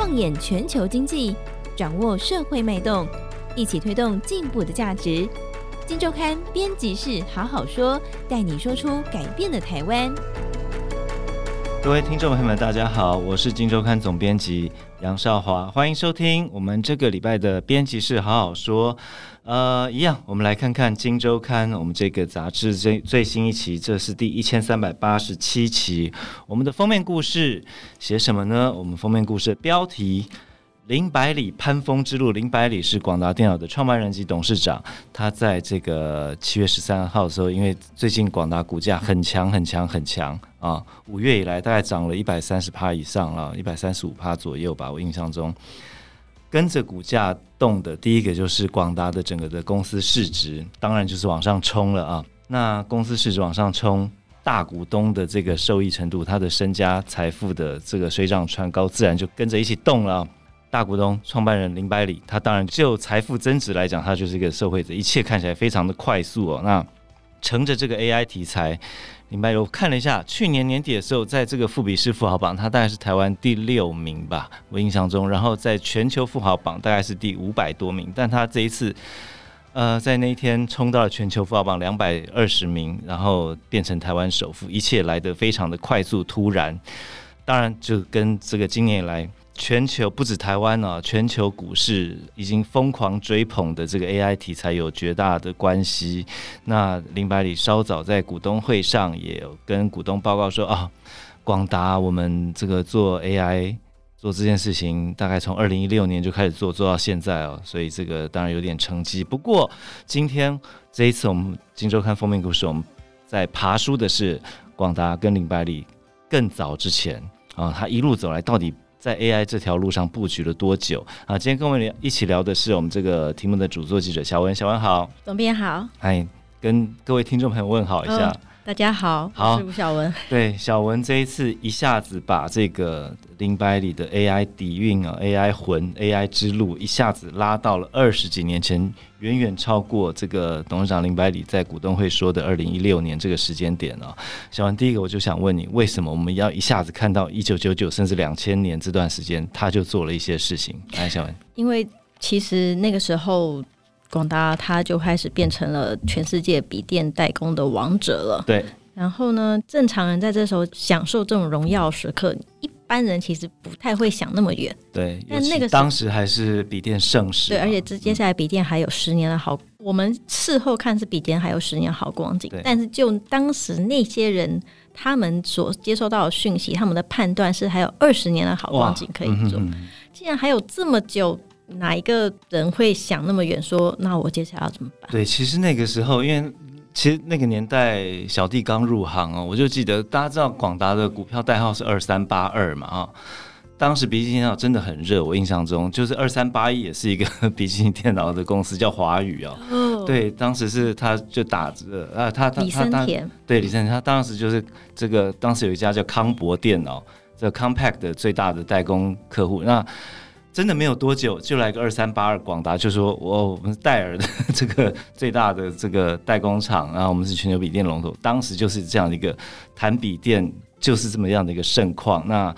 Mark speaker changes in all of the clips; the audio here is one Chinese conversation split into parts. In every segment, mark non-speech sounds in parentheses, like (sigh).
Speaker 1: 放眼全球经济，掌握社会脉动，一起推动进步的价值。金周刊编辑室好好说，带你说出改变的台湾。
Speaker 2: 各位听众朋友们，大家好，我是金周刊总编辑杨少华，欢迎收听我们这个礼拜的编辑室好好说。呃，一样，我们来看看金周刊我们这个杂志最最新一期，这是第一千三百八十七期。我们的封面故事写什么呢？我们封面故事的标题。林百里攀峰之路，林百里是广达电脑的创办人及董事长。他在这个七月十三号的时候，因为最近广达股价很强很强很强啊，五月以来大概涨了一百三十趴以上了，一百三十五趴左右吧。我印象中，跟着股价动的第一个就是广达的整个的公司市值，当然就是往上冲了啊。那公司市值往上冲，大股东的这个受益程度，他的身家财富的这个水涨船高，自然就跟着一起动了。大股东、创办人林百里，他当然就财富增值来讲，他就是一个受惠者。一切看起来非常的快速哦。那乘着这个 AI 题材，林百里我看了一下，去年年底的时候，在这个富比士富豪榜，他大概是台湾第六名吧，我印象中。然后在全球富豪榜大概是第五百多名，但他这一次，呃，在那一天冲到了全球富豪榜两百二十名，然后变成台湾首富，一切来得非常的快速突然。当然，就跟这个今年以来。全球不止台湾啊，全球股市已经疯狂追捧的这个 AI 题材有绝大的关系。那林百里稍早在股东会上也有跟股东报告说啊，广达我们这个做 AI 做这件事情，大概从二零一六年就开始做，做到现在哦，所以这个当然有点成绩。不过今天这一次我们金周刊封面故事，我们在爬梳的是广达跟林百里更早之前啊，他一路走来到底。在 AI 这条路上布局了多久啊？今天跟我们一起聊的是我们这个题目的主作记者小文，小文好，
Speaker 3: 总编好，
Speaker 2: 哎，跟各位听众朋友问好一下。哦
Speaker 3: 大家好，
Speaker 2: 好，
Speaker 3: 我是吴小文。
Speaker 2: 对，小文这一次一下子把这个林百里的 AI 底蕴啊，AI 魂，AI 之路一下子拉到了二十几年前，远远超过这个董事长林百里在股东会说的二零一六年这个时间点啊。小文，第一个我就想问你，为什么我们要一下子看到一九九九甚至两千年这段时间，他就做了一些事情？来，小文，
Speaker 3: 因为其实那个时候。广达它就开始变成了全世界笔电代工的王者了。
Speaker 2: 对，
Speaker 3: 然后呢，正常人在这时候享受这种荣耀时刻，一般人其实不太会想那么远。
Speaker 2: 对，但那个当时还是笔电盛世。
Speaker 3: 对，而且这接下来笔电还有十年的好，嗯、我们事后看是笔电还有十年好光景。但是就当时那些人他们所接收到的讯息，他们的判断是还有二十年的好光景可以做。嗯、既然还有这么久。哪一个人会想那么远？说那我接下来要怎么办？
Speaker 2: 对，其实那个时候，因为其实那个年代小弟刚入行哦，我就记得大家知道广达的股票代号是二三八二嘛啊，当时笔记电脑真的很热，我印象中就是二三八一也是一个 (laughs) 笔记电脑的公司叫华宇哦，哦对，当时是他就打着啊，他他
Speaker 3: 李森田
Speaker 2: 对李森田，他当时就是这个当时有一家叫康博电脑，这个 Compaq 的最大的代工客户那。真的没有多久，就来个二三八二广达，就说我我们是戴尔的这个最大的这个代工厂，然后我们是全球笔电龙头。当时就是这样的一个谈笔电，就是这么样的一个盛况。那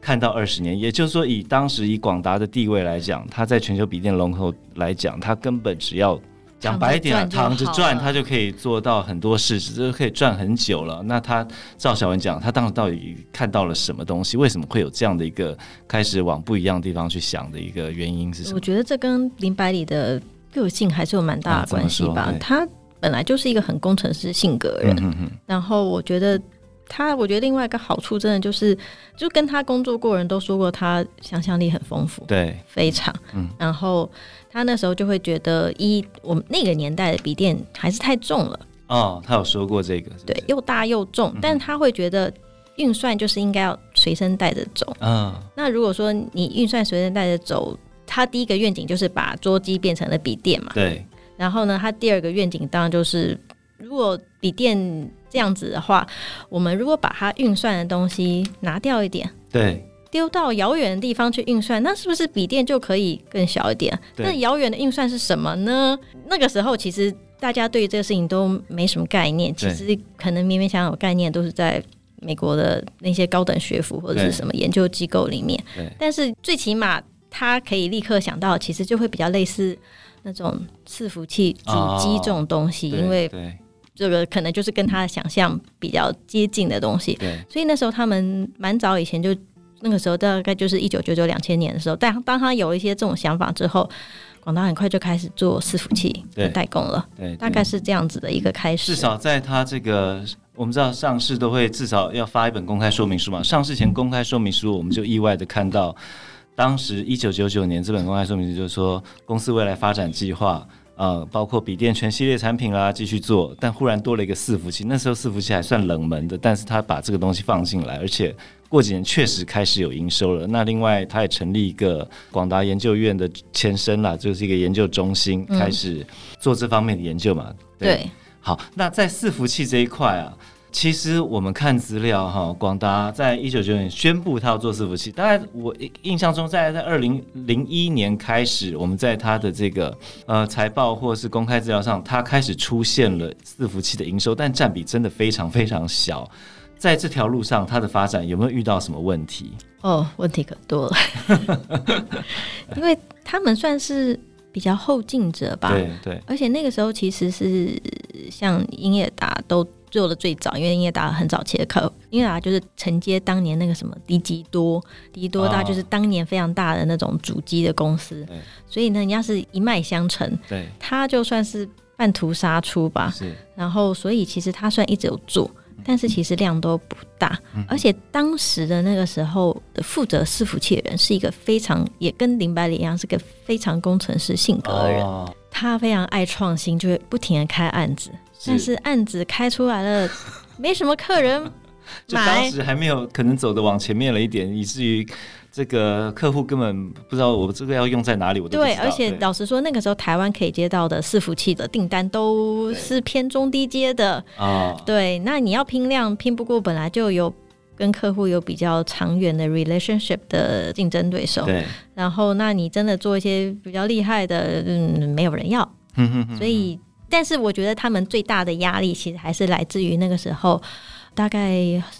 Speaker 2: 看到二十年，也就是说，以当时以广达的地位来讲，它在全球笔电龙头来讲，它根本只要。讲白一点啊，躺着赚，他就可以做到很多事，就可以赚很久了。那他赵小文讲，他当时到底看到了什么东西？为什么会有这样的一个开始往不一样的地方去想的一个原因是什么？
Speaker 3: 我觉得这跟林百里的个性还是有蛮大的关系吧。他本来就是一个很工程师性格的人，嗯、哼哼然后我觉得他，我觉得另外一个好处真的就是，就跟他工作过人都说过，他想象力很丰富，
Speaker 2: 对，
Speaker 3: 非常，嗯，然后。他那时候就会觉得，一我们那个年代的笔电还是太重了。
Speaker 2: 哦，他有说过这个是是？
Speaker 3: 对，又大又重，嗯、但他会觉得运算就是应该要随身带着走。嗯、哦，那如果说你运算随身带着走，他第一个愿景就是把桌机变成了笔电嘛。
Speaker 2: 对。
Speaker 3: 然后呢，他第二个愿景当然就是，如果笔电这样子的话，我们如果把它运算的东西拿掉一点。
Speaker 2: 对。
Speaker 3: 丢到遥远的地方去运算，那是不是笔电就可以更小一点？对那遥远的运算是什么呢？那个时候其实大家对于这个事情都没什么概念，其实可能勉勉强强有概念都是在美国的那些高等学府或者是什么研究机构里面。但是最起码他可以立刻想到，其实就会比较类似那种伺服器主机这种东西，哦、因为这个可能就是跟他的想象比较接近的东西。对所以那时候他们蛮早以前就那个时候大概就是一九九九两千年的时候，但当他有一些这种想法之后。广达很快就开始做伺服器的代工了，对，对，大概是这样子的一个开始。
Speaker 2: 至少在他这个，我们知道上市都会至少要发一本公开说明书嘛。上市前公开说明书，我们就意外的看到，当时一九九九年这本公开说明书就是说，公司未来发展计划，呃，包括笔电全系列产品啦，继续做。但忽然多了一个伺服器，那时候伺服器还算冷门的，但是他把这个东西放进来，而且。过几年确实开始有营收了。那另外，他也成立一个广达研究院的前身啦，就是一个研究中心，开始做这方面的研究嘛。嗯、对，对，好，那在伺服器这一块啊，其实我们看资料哈，广达在一九九九年宣布他要做伺服器，大概我印象中在在二零零一年开始，我们在他的这个呃财报或是公开资料上，他开始出现了伺服器的营收，但占比真的非常非常小。在这条路上，它的发展有没有遇到什么问题？
Speaker 3: 哦，问题可多了，(laughs) 因为他们算是比较后进者吧。
Speaker 2: 对对。而
Speaker 3: 且那个时候其实是像英业达都做的最早，因为英业达很早期的客，英业达就是承接当年那个什么迪吉多，迪吉多大就是当年非常大的那种主机的公司。哦、所以呢，人家是一脉相承，对，他就算是半途杀出吧。是。然后，所以其实他算一直有做。但是其实量都不大，而且当时的那个时候的负责伺服器的人是一个非常也跟林百里一样是个非常工程师性格的人，他非常爱创新，就会不停的开案子，但是案子开出来了，(laughs) 没什么客人买，
Speaker 2: 就当时还没有可能走的往前面了一点，以至于。这个客户根本不知道我这个要用在哪里，我都。对，
Speaker 3: 而且老实说，那个时候台湾可以接到的伺服器的订单都是偏中低阶的啊。对，那你要拼量拼不过，本来就有跟客户有比较长远的 relationship 的竞争对手。对。然后，那你真的做一些比较厉害的，嗯，没有人要。所以，但是我觉得他们最大的压力其实还是来自于那个时候。大概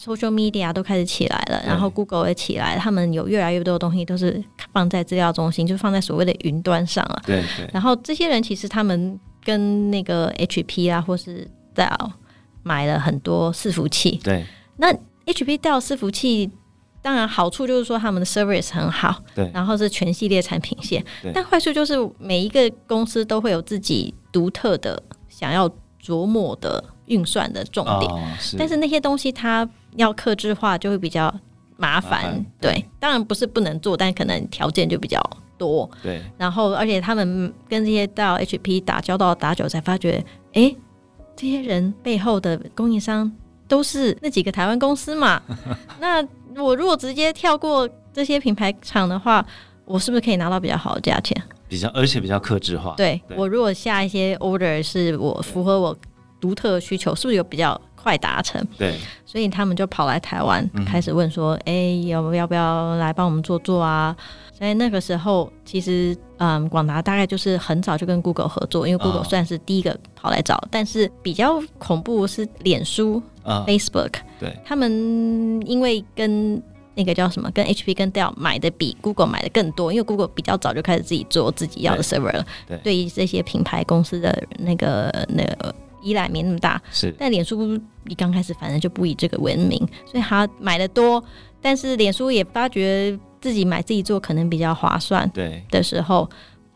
Speaker 3: social media 都开始起来了，然后 Google 也起来，他们有越来越多的东西都是放在资料中心，就放在所谓的云端上了。对对。然后这些人其实他们跟那个 HP 啊，或是 Dell 买了很多伺服器。对。那 HP Dell 伺服器当然好处就是说他们的 service 很好，对。然后是全系列产品线，但坏处就是每一个公司都会有自己独特的想要琢磨的。运算的重点，哦、是，但是那些东西它要克制化就会比较麻烦。麻烦对，对，当然不是不能做，但可能条件就比较多。对，然后而且他们跟这些到 HP 打交道打久，才发觉，哎、欸，这些人背后的供应商都是那几个台湾公司嘛。(laughs) 那我如果直接跳过这些品牌厂的话，我是不是可以拿到比较好的价钱？
Speaker 2: 比较，而且比较克制化。
Speaker 3: 对，对我如果下一些 order 是我符合我。独特的需求是不是有比较快达成？对，所以他们就跑来台湾，开始问说：“哎、嗯欸，要要不要来帮我们做做啊？”所以那个时候，其实嗯，广达大概就是很早就跟 Google 合作，因为 Google 算是第一个跑来找。哦、但是比较恐怖是脸书、哦、Facebook，对，他们因为跟那个叫什么，跟 HP 跟 Dell 买的比 Google 买的更多，因为 Google 比较早就开始自己做自己要的 server 了。对，对于这些品牌公司的那个那个。依赖没那么大，是，但脸书一刚开始反正就不以这个闻名，所以他买的多，但是脸书也发觉自己买自己做可能比较划算，对的时候，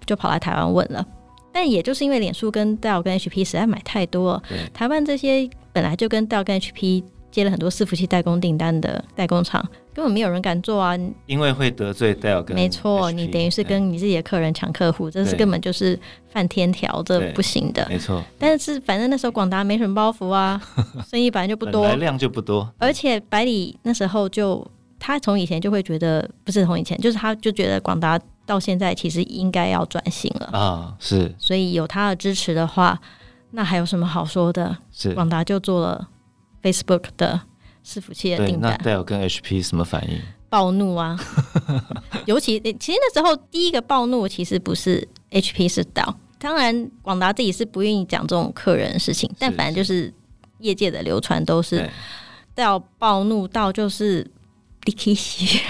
Speaker 3: 就跑来台湾问了，但也就是因为脸书跟 Dell 跟 HP 实在买太多了，台湾这些本来就跟 Dell 跟 HP。接了很多伺服器代工订单的代工厂，根本没有人敢做啊！
Speaker 2: 因为会得罪 Dell 跟
Speaker 3: 没错，你等于是跟你自己的客人抢客户，这是根本就是犯天条，这不行的。没错，但是反正那时候广达没什么包袱啊，(laughs) 生意本来就不多，
Speaker 2: 量就不多。
Speaker 3: 而且百里那时候就他从以前就会觉得，不是从以前，就是他就觉得广达到现在其实应该要转型了啊，是。所以有他的支持的话，那还有什么好说的？是广达就做了。Facebook 的伺服器的订单，那
Speaker 2: Dell 跟 HP 什么反应？
Speaker 3: 暴怒啊！(laughs) 尤其其实那时候第一个暴怒其实不是 HP，是 Dell。当然，广达自己是不愿意讲这种客人的事情，但反正就是业界的流传都是到暴怒到就是。立刻洗，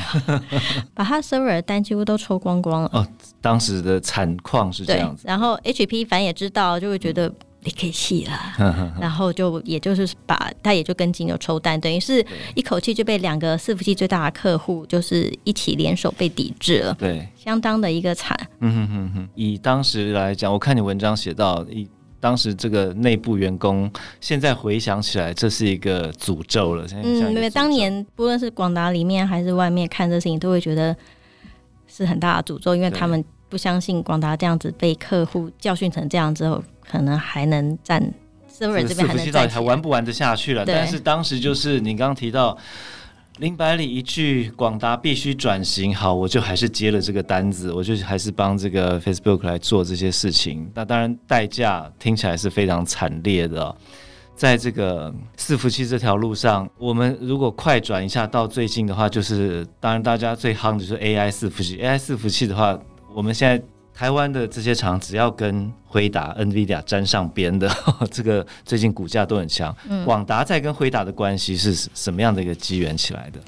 Speaker 3: 把他 server 的单几乎都抽光光了。
Speaker 2: 哦，当时的惨况是这样子。
Speaker 3: 然后 HP 反正也知道，就会觉得立刻洗了，(laughs) 然后就也就是把他也就跟金牛抽单，等于是一口气就被两个伺服器最大的客户就是一起联手被抵制了。
Speaker 2: 对，
Speaker 3: 相当的一个惨。
Speaker 2: 嗯哼哼哼。以当时来讲，我看你文章写到以。当时这个内部员工，现在回想起来，这是一个诅咒了。
Speaker 3: 嗯，因为当年不论是广达里面还是外面看这事情，都会觉得是很大的诅咒，因为他们不相信广达这样子被客户教训成这样之后，可能还能站 server 这边还能站，
Speaker 2: 还玩不玩得下去了？但是当时就是你刚刚提到。林百里一句广达必须转型，好，我就还是接了这个单子，我就还是帮这个 Facebook 来做这些事情。那当然代价听起来是非常惨烈的哦。在这个伺服器这条路上，我们如果快转一下到最近的话，就是当然大家最夯的就是 AI 伺服器。AI 伺服器的话，我们现在。台湾的这些厂，只要跟辉达、NVIDIA 沾上边的，呵 (laughs) 呵这个最近股价都很强。广、嗯、达在跟辉达的关系是什么样的一个机缘起来的？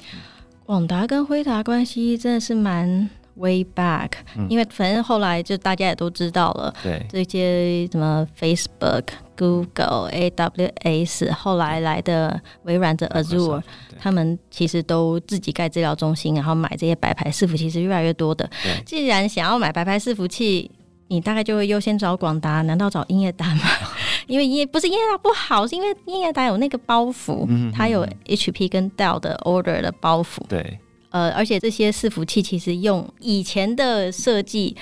Speaker 3: 广达跟辉达关系真的是蛮。Way back，、嗯、因为反正后来就大家也都知道了，
Speaker 2: 对
Speaker 3: 这些什么 Facebook、Google、AWS，后来来的微软的 Azure，他们其实都自己盖资料中心，然后买这些白牌伺服器是越来越多的。既然想要买白牌伺服器，你大概就会优先找广达，难道找英业达吗？(laughs) 因为英业不是英业达不好，是因为英业达有那个包袱，嗯、它有 HP 跟 Dell 的 order 的包袱。
Speaker 2: 对。
Speaker 3: 呃，而且这些伺服器其实用以前的设计，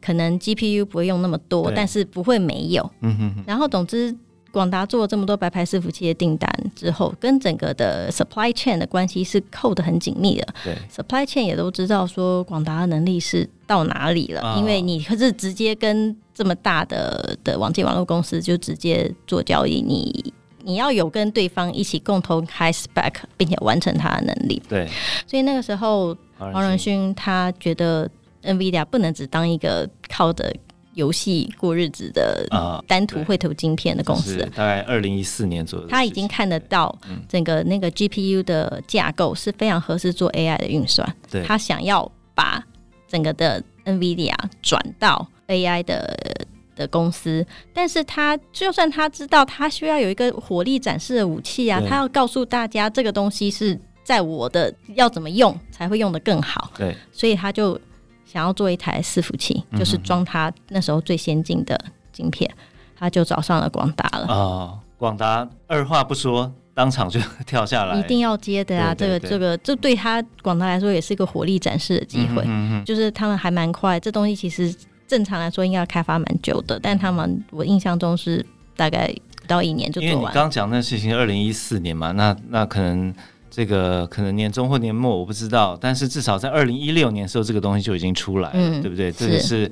Speaker 3: 可能 GPU 不会用那么多，但是不会没有。嗯哼哼。然后，总之，广达做了这么多白牌伺服器的订单之后，跟整个的 supply chain 的关系是扣得很紧密的。
Speaker 2: 对
Speaker 3: ，supply chain 也都知道说广达的能力是到哪里了，哦、因为你可是直接跟这么大的的网际网络公司就直接做交易，你。你要有跟对方一起共同开 spec，并且完成它的能力。
Speaker 2: 对，
Speaker 3: 所以那个时候，黄仁勋他觉得 NVIDIA 不能只当一个靠着游戏过日子的单图绘图晶片的公司。
Speaker 2: 大概二零一四年左右，
Speaker 3: 他已经看得到整个那个 GPU 的架构是非常合适做 AI 的运算。
Speaker 2: 对，
Speaker 3: 他想要把整个的 NVIDIA 转到 AI 的。的公司，但是他就算他知道他需要有一个火力展示的武器啊，他要告诉大家这个东西是在我的要怎么用才会用得更好。
Speaker 2: 对，
Speaker 3: 所以他就想要做一台伺服器，就是装他那时候最先进的晶片，他就找上了广达了。
Speaker 2: 哦，广达二话不说，当场就 (laughs) 跳下来，
Speaker 3: 一定要接的啊！对对对，这个这个，这对他广达来说也是一个火力展示的机会。嗯，就是他们还蛮快，这东西其实。正常来说应该要开发蛮久的，但他们我印象中是大概不到一年就做完。因为你
Speaker 2: 刚讲那事情，二零一四年嘛，那那可能这个可能年终或年末我不知道，但是至少在二零一六年的时候，这个东西就已经出来了，嗯、对不对？这个是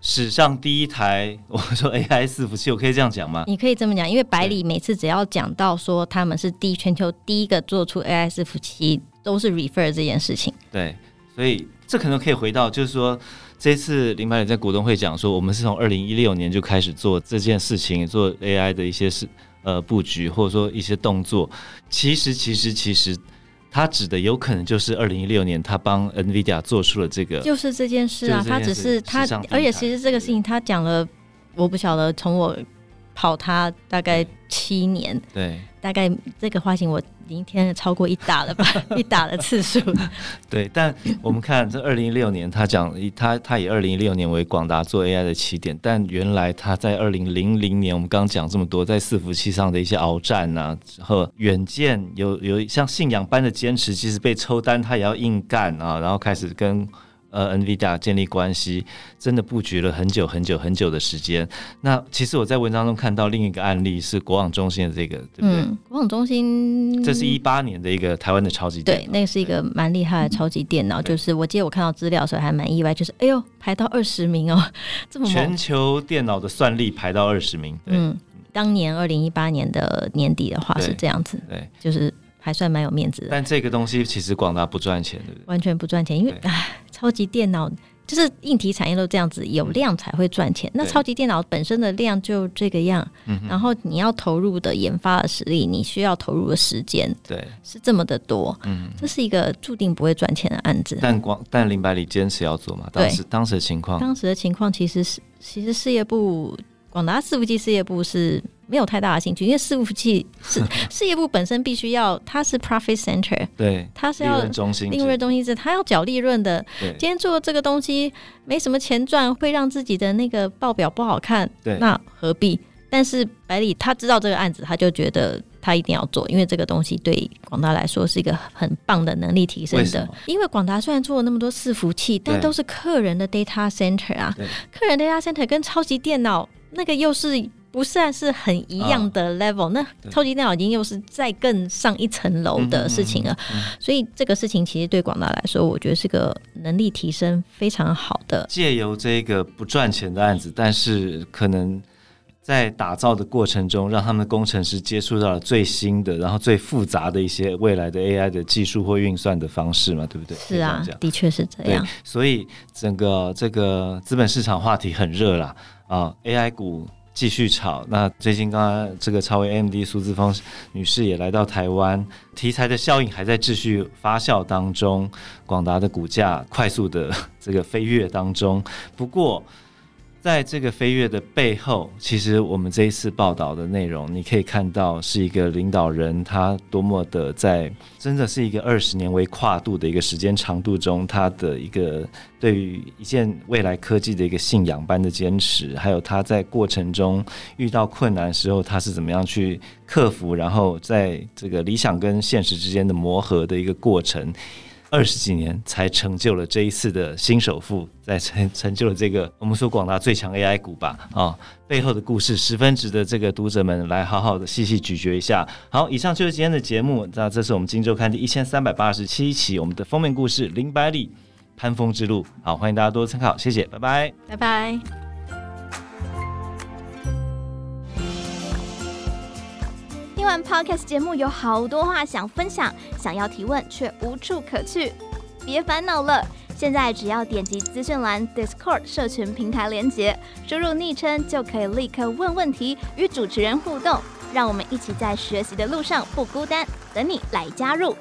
Speaker 2: 史上第一台，(laughs) 我说 AI 伺服器，我可以这样讲吗？
Speaker 3: 你可以这么讲，因为百里每次只要讲到说他们是第全球第一个做出 AI 伺服器，都是 refer 这件事情。
Speaker 2: 对，所以这可能可以回到，就是说。这次林百里在股东会讲说，我们是从二零一六年就开始做这件事情，做 AI 的一些事呃布局，或者说一些动作。其实，其实，其实，他指的有可能就是二零一六年他帮 NVIDIA 做出了这个，
Speaker 3: 就是这件事啊。他只是他，而且其实这个事情他讲了，我不晓得从我跑他大概七年，
Speaker 2: 对，
Speaker 3: 大概这个花型我。已经听了超过一打了吧，(laughs) 一打的次数。(laughs)
Speaker 2: 对，但我们看这二零一六年，他讲他他以二零一六年为广达做 AI 的起点，但原来他在二零零零年，我们刚刚讲这么多，在伺服器上的一些鏖战啊，和远见有有像信仰般的坚持，即使被抽单，他也要硬干啊，然后开始跟。呃，NVIDIA 建立关系真的布局了很久很久很久的时间。那其实我在文章中看到另一个案例是国网中心的这个，对不对？
Speaker 3: 嗯，国网中心，
Speaker 2: 这是一八年的一个台湾的超级电脑，
Speaker 3: 对，那个是一个蛮厉害的超级电脑。就是我记得我看到资料的时候还蛮意外，就是哎呦，排到二十名哦，(laughs) 这么
Speaker 2: 全球电脑的算力排到二十名。
Speaker 3: 嗯，当年二零一八年的年底的话是这样子，
Speaker 2: 对，
Speaker 3: 就是。还算蛮有面子的，
Speaker 2: 但这个东西其实广达不赚钱，对不对？
Speaker 3: 完全不赚钱，因为唉，超级电脑就是硬体产业都这样子，有量才会赚钱。那超级电脑本身的量就这个样，然后你要投入的研发的实力，你需要投入的时间，
Speaker 2: 对，是
Speaker 3: 这么的多。嗯，这是一个注定不会赚钱的案子。
Speaker 2: 但广但林百里坚持要做嘛？当时当时的情况，
Speaker 3: 当时的情况其实是，其实事业部广达伺服器事业部是。没有太大的兴趣，因为伺服器是 (laughs) 事业部本身必须要，它是 profit center，(laughs)
Speaker 2: 对，
Speaker 3: 它是要利润中心，利润中心是它要缴利润的。今天做这个东西没什么钱赚，会让自己的那个报表不好看，
Speaker 2: 对，
Speaker 3: 那何必？但是百里他知道这个案子，他就觉得他一定要做，因为这个东西对广达来说是一个很棒的能力提升的。因为广达虽然做了那么多伺服器，但都是客人的 data center 啊，客人 data center 跟超级电脑那个又是。不算是很一样的 level，、哦、那超级电脑已经又是再更上一层楼的事情了，嗯嗯嗯、所以这个事情其实对广大来说，我觉得是个能力提升非常好的。
Speaker 2: 借由这个不赚钱的案子，但是可能在打造的过程中，让他们的工程师接触到了最新的，然后最复杂的一些未来的 AI 的技术或运算的方式嘛，对不对？
Speaker 3: 是啊，的确是这样。
Speaker 2: 所以整个这个资本市场话题很热啦。啊，AI 股。继续炒。那最近刚刚这个超威 MD 苏志峰女士也来到台湾，题材的效应还在继续发酵当中，广达的股价快速的 (laughs) 这个飞跃当中。不过，在这个飞跃的背后，其实我们这一次报道的内容，你可以看到是一个领导人他多么的在，真的是一个二十年为跨度的一个时间长度中，他的一个对于一件未来科技的一个信仰般的坚持，还有他在过程中遇到困难时候，他是怎么样去克服，然后在这个理想跟现实之间的磨合的一个过程。二十几年才成就了这一次的新首富，在 (laughs) 成成就了这个我们说广大最强 AI 股吧啊、背后的故事十分值得这个读者们来好好的细细咀嚼一下。好，以上就是今天的节目，那这是我们今周刊第一千三百八十七期我们的封面故事林百里攀峰之路。好，欢迎大家多多参考，谢谢，拜拜，
Speaker 3: 拜拜。
Speaker 4: 听完 Podcast 节目有好多话想分享，想要提问却无处可去，别烦恼了。现在只要点击资讯栏 Discord 社群平台连接，输入昵称就可以立刻问问题，与主持人互动。让我们一起在学习的路上不孤单，等你来加入。